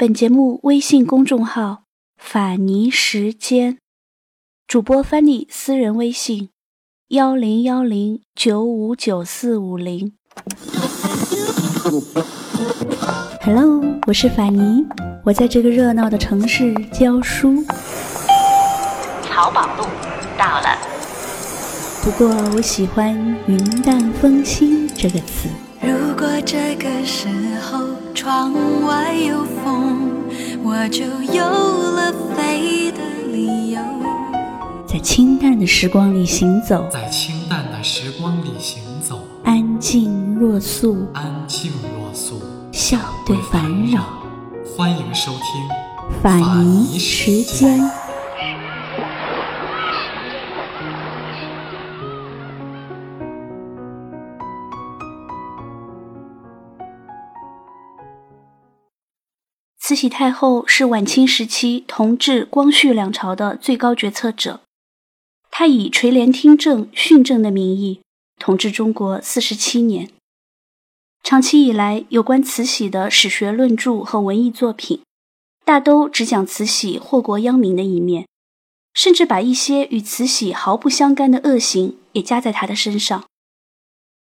本节目微信公众号“法尼时间”，主播 Fanny 私人微信：幺零幺零九五九四五零。Hello，我是法尼，我在这个热闹的城市教书。淘宝路到了，不过我喜欢“云淡风轻”这个词。如果这个时候窗外有风，我就有了飞的理由。在清淡的时光里行走，在清淡的时光里行走，安静若素，安静若素，笑对烦扰。欢迎收听法尼时间。禧太后是晚清时期同治、光绪两朝的最高决策者，她以垂帘听政、训政的名义统治中国四十七年。长期以来，有关慈禧的史学论著和文艺作品，大都只讲慈禧祸国殃民的一面，甚至把一些与慈禧毫不相干的恶行也加在她的身上。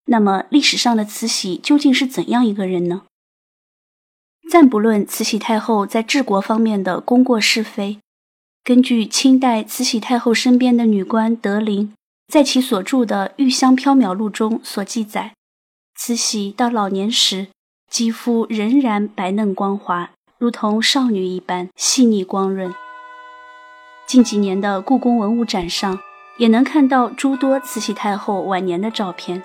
那么，历史上的慈禧究竟是怎样一个人呢？暂不论慈禧太后在治国方面的功过是非，根据清代慈禧太后身边的女官德龄在其所著的《玉香缥缈录》中所记载，慈禧到老年时，肌肤仍然白嫩光滑，如同少女一般细腻光润。近几年的故宫文物展上，也能看到诸多慈禧太后晚年的照片，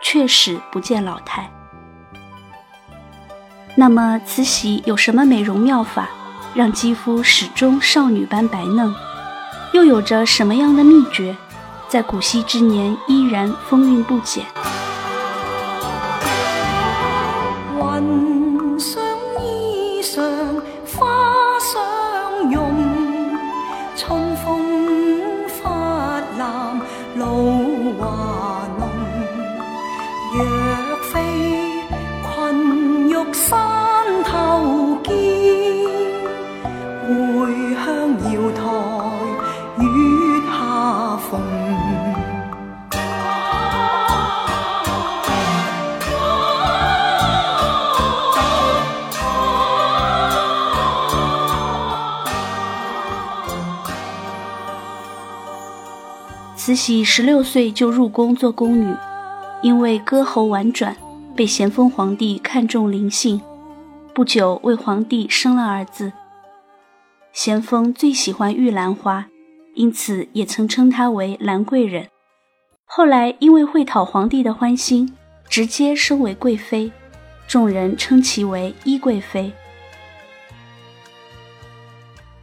确实不见老态。那么，慈禧有什么美容妙法，让肌肤始终少女般白嫩？又有着什么样的秘诀，在古稀之年依然风韵不减？云上衣裳慈禧十六岁就入宫做宫女，因为歌喉婉转，被咸丰皇帝看中灵性，不久为皇帝生了儿子。咸丰最喜欢玉兰花，因此也曾称她为兰贵人。后来因为会讨皇帝的欢心，直接升为贵妃，众人称其为依贵妃。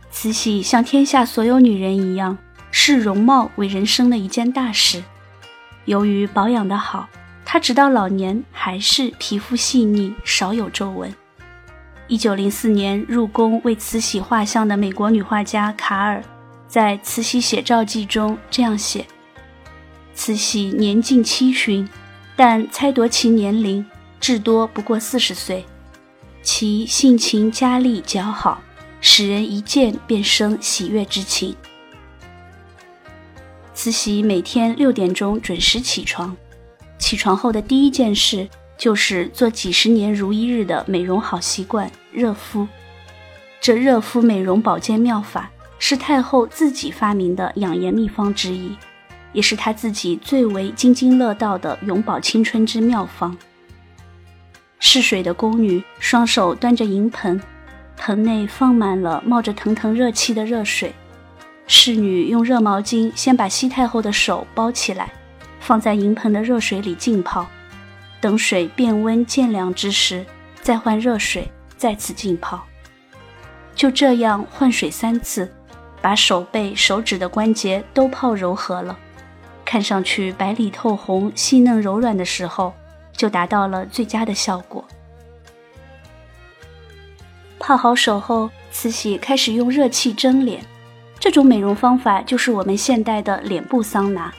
慈禧像天下所有女人一样。视容貌为人生的一件大事。由于保养得好，她直到老年还是皮肤细腻，少有皱纹。一九零四年入宫为慈禧画像的美国女画家卡尔，在《慈禧写照记》中这样写：慈禧年近七旬，但猜度其年龄，至多不过四十岁。其性情佳丽姣好，使人一见便生喜悦之情。慈禧每天六点钟准时起床，起床后的第一件事就是做几十年如一日的美容好习惯——热敷。这热敷美容保健妙法是太后自己发明的养颜秘方之一，也是她自己最为津津乐道的永葆青春之妙方。嗜水的宫女双手端着银盆，盆内放满了冒着腾腾热气的热水。侍女用热毛巾先把西太后的手包起来，放在银盆的热水里浸泡，等水变温渐凉之时，再换热水再次浸泡。就这样换水三次，把手背、手指的关节都泡柔和了，看上去白里透红、细嫩柔软的时候，就达到了最佳的效果。泡好手后，慈禧开始用热气蒸脸。这种美容方法就是我们现代的脸部桑拿，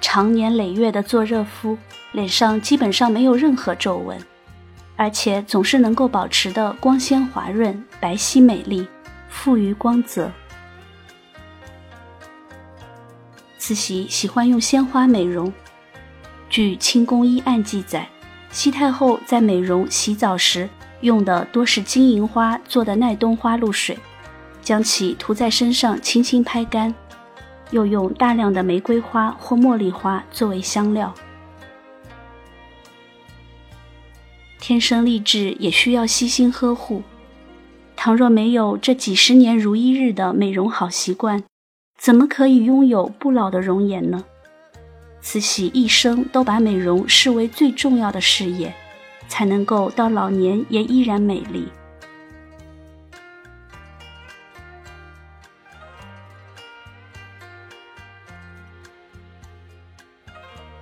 常年累月的做热敷，脸上基本上没有任何皱纹。而且总是能够保持的光鲜滑润、白皙美丽、富于光泽。慈禧喜欢用鲜花美容。据《清宫医案》记载，西太后在美容洗澡时用的多是金银花做的耐冬花露水，将其涂在身上轻轻拍干，又用大量的玫瑰花或茉莉花作为香料。天生丽质也需要悉心呵护，倘若没有这几十年如一日的美容好习惯，怎么可以拥有不老的容颜呢？慈禧一生都把美容视为最重要的事业，才能够到老年也依然美丽。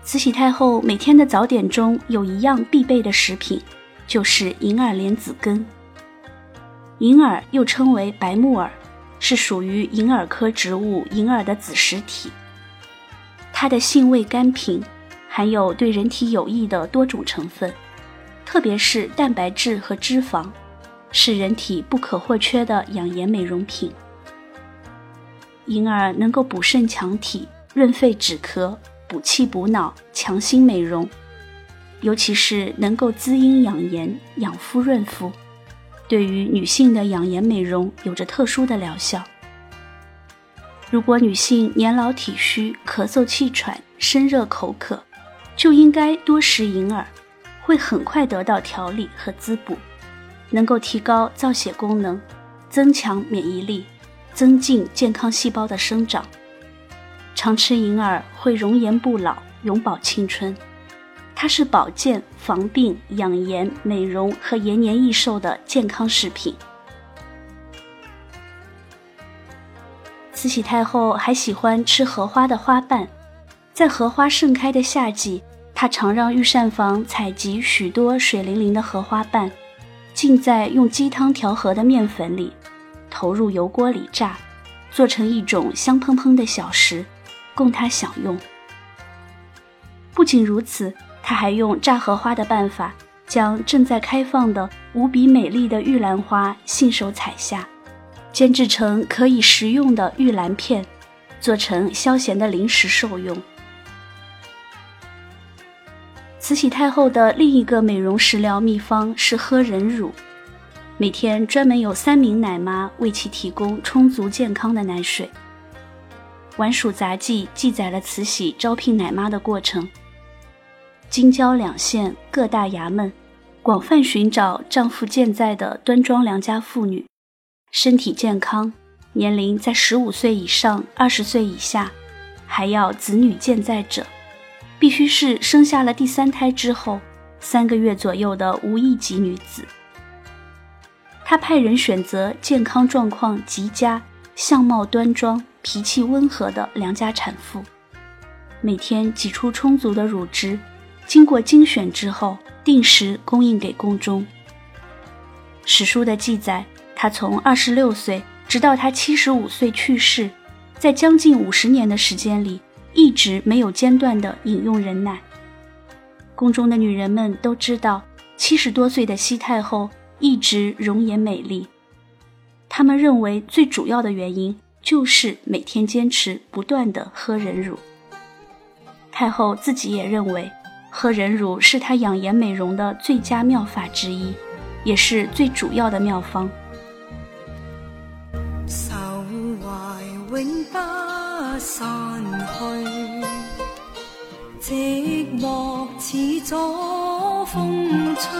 慈禧太后每天的早点中有一样必备的食品，就是银耳莲子羹。银耳又称为白木耳，是属于银耳科植物银耳的子实体。它的性味甘平，含有对人体有益的多种成分，特别是蛋白质和脂肪，是人体不可或缺的养颜美容品。银耳能够补肾强体、润肺止咳。补气补脑、强心美容，尤其是能够滋阴养颜、养肤润肤，对于女性的养颜美容有着特殊的疗效。如果女性年老体虚、咳嗽气喘、身热口渴，就应该多食银耳，会很快得到调理和滋补，能够提高造血功能，增强免疫力，增进健康细胞的生长。常吃银耳会容颜不老、永葆青春，它是保健、防病、养颜、美容和延年益寿的健康食品。慈禧太后还喜欢吃荷花的花瓣，在荷花盛开的夏季，她常让御膳房采集许多水灵灵的荷花瓣，浸在用鸡汤调和的面粉里，投入油锅里炸，做成一种香喷喷的小食。供他享用。不仅如此，他还用炸荷花的办法，将正在开放的无比美丽的玉兰花信手采下，煎制成可以食用的玉兰片，做成消闲的零食受用。慈禧太后的另一个美容食疗秘方是喝人乳，每天专门有三名奶妈为其提供充足健康的奶水。《晚蜀杂记》记载了慈禧招聘奶妈的过程。京郊两县各大衙门广泛寻找丈夫健在的端庄良家妇女，身体健康，年龄在十五岁以上、二十岁以下，还要子女健在者，必须是生下了第三胎之后三个月左右的无异级女子。他派人选择健康状况极佳、相貌端庄。脾气温和的良家产妇，每天挤出充足的乳汁，经过精选之后，定时供应给宫中。史书的记载，她从二十六岁直到她七十五岁去世，在将近五十年的时间里，一直没有间断的饮用人奶。宫中的女人们都知道，七十多岁的西太后一直容颜美丽，她们认为最主要的原因。就是每天坚持不断的喝人乳。太后自己也认为，喝人乳是她养颜美容的最佳妙法之一，也是最主要的妙方。愁怀永不散去，寂寞似左风吹，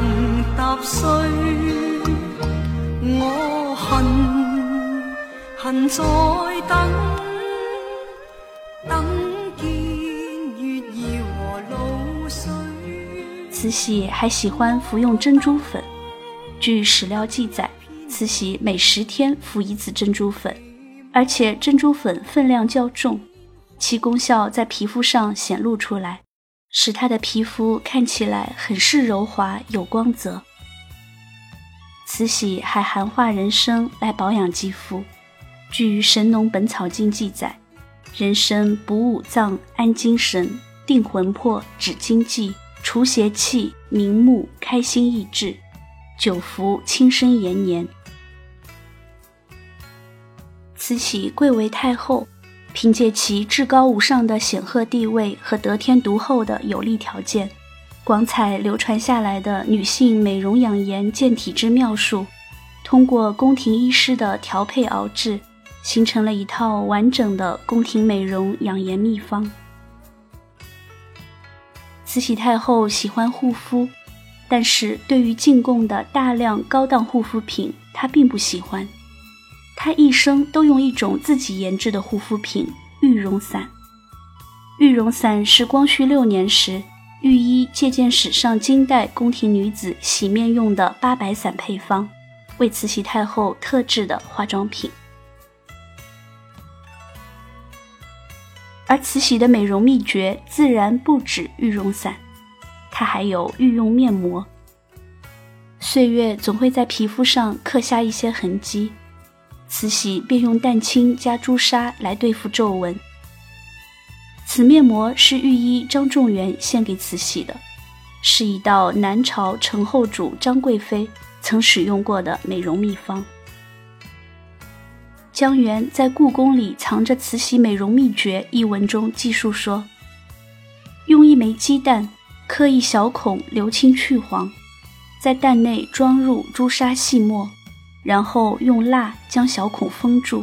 能踏碎。我恨。恨在等，慈禧还喜欢服用珍珠粉，据史料记载，慈禧每十天服一次珍珠粉，而且珍珠粉分量较重，其功效在皮肤上显露出来，使她的皮肤看起来很是柔滑有光泽。慈禧还含化人参来保养肌肤，据《神农本草经》记载，人参补五脏、安精神、定魂魄、止惊悸、除邪气、明目、开心益智，久服轻身延年。慈禧贵为太后，凭借其至高无上的显赫地位和得天独厚的有利条件。广采流传下来的女性美容养颜健体之妙术，通过宫廷医师的调配熬制，形成了一套完整的宫廷美容养颜秘方。慈禧太后喜欢护肤，但是对于进贡的大量高档护肤品，她并不喜欢。她一生都用一种自己研制的护肤品——玉容散。玉容散是光绪六年时。御医借鉴史上金代宫廷女子洗面用的八百散配方，为慈禧太后特制的化妆品。而慈禧的美容秘诀自然不止玉容散，她还有御用面膜。岁月总会在皮肤上刻下一些痕迹，慈禧便用蛋清加朱砂来对付皱纹。此面膜是御医张仲元献给慈禧的，是一道南朝陈后主张贵妃曾使用过的美容秘方。江源在《故宫里藏着慈禧美容秘诀》一文中记述说：用一枚鸡蛋，刻一小孔，留青去黄，在蛋内装入朱砂细末，然后用蜡将小孔封住。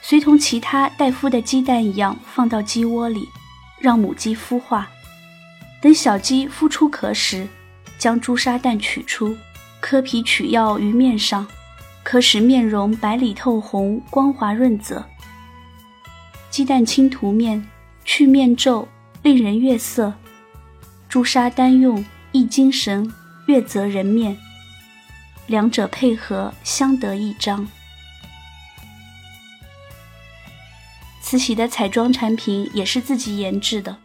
随同其他待孵的鸡蛋一样，放到鸡窝里，让母鸡孵化。等小鸡孵出壳时，将朱砂蛋取出，磕皮取药于面上，可使面容白里透红、光滑润泽。鸡蛋清涂面，去面皱，令人悦色；朱砂单用，益精神，悦泽人面。两者配合，相得益彰。慈禧的彩妆产品也是自己研制的。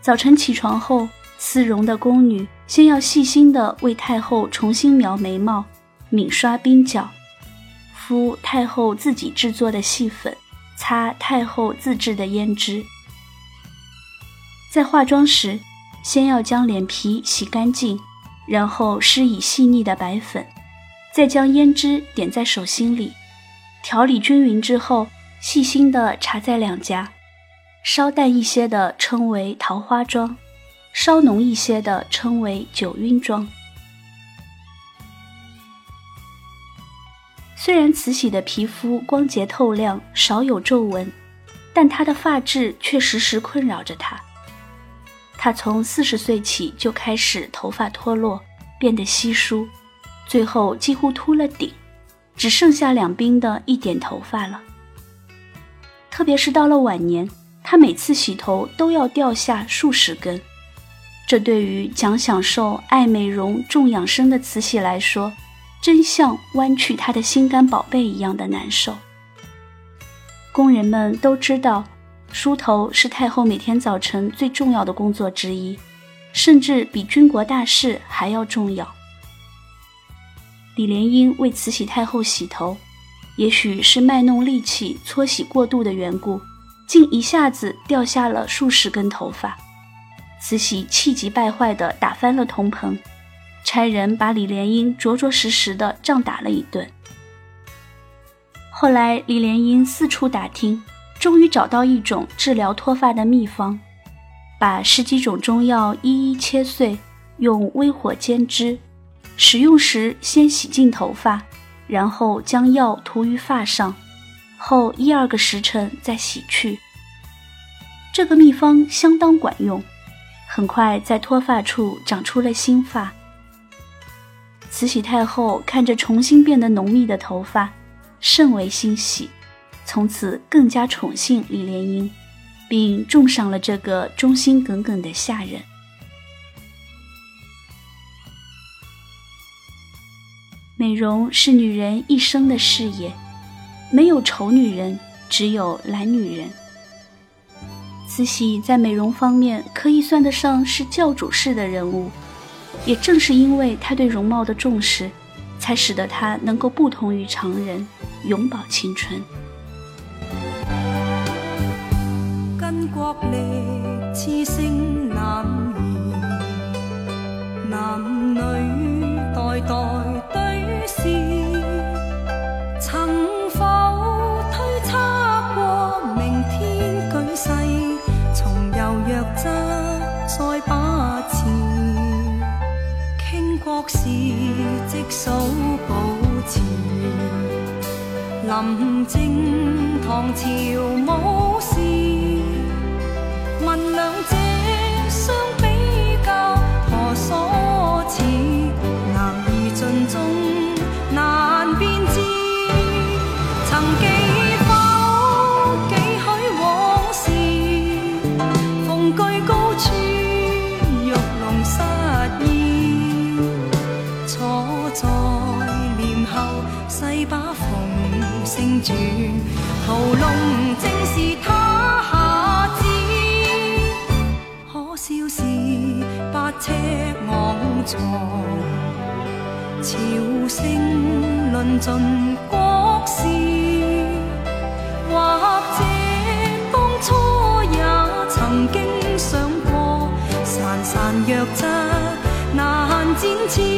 早晨起床后，丝绒的宫女先要细心地为太后重新描眉毛、抿刷鬓角、敷太后自己制作的细粉、擦太后自制的胭脂。在化妆时，先要将脸皮洗干净，然后施以细腻的白粉，再将胭脂点在手心里，调理均匀之后。细心的搽在两颊，稍淡一些的称为桃花妆，稍浓一些的称为九晕妆。虽然慈禧的皮肤光洁透亮，少有皱纹，但她的发质却时时困扰着她。她从四十岁起就开始头发脱落，变得稀疏，最后几乎秃了顶，只剩下两鬓的一点头发了。特别是到了晚年，他每次洗头都要掉下数十根，这对于讲享受、爱美容、重养生的慈禧来说，真像剜去她的心肝宝贝一样的难受。工人们都知道，梳头是太后每天早晨最重要的工作之一，甚至比军国大事还要重要。李莲英为慈禧太后洗头。也许是卖弄力气搓洗过度的缘故，竟一下子掉下了数十根头发。慈禧气急败坏地打翻了铜盆，差人把李莲英着着实实地杖打了一顿。后来，李莲英四处打听，终于找到一种治疗脱发的秘方，把十几种中药一一切碎，用微火煎汁，使用时先洗净头发。然后将药涂于发上，后一二个时辰再洗去。这个秘方相当管用，很快在脱发处长出了新发。慈禧太后看着重新变得浓密的头发，甚为欣喜，从此更加宠幸李莲英，并重赏了这个忠心耿耿的下人。美容是女人一生的事业，没有丑女人，只有懒女人。慈禧在美容方面可以算得上是教主式的人物，也正是因为她对容貌的重视，才使得她能够不同于常人，永葆青春。巾帼力，雌性难移，男女代代数保持。临正唐朝舞转，屠龙正是他下旨。可笑是八尺昂藏，朝声论尽国事，或者当初也曾经想过，潺潺弱质难展翅。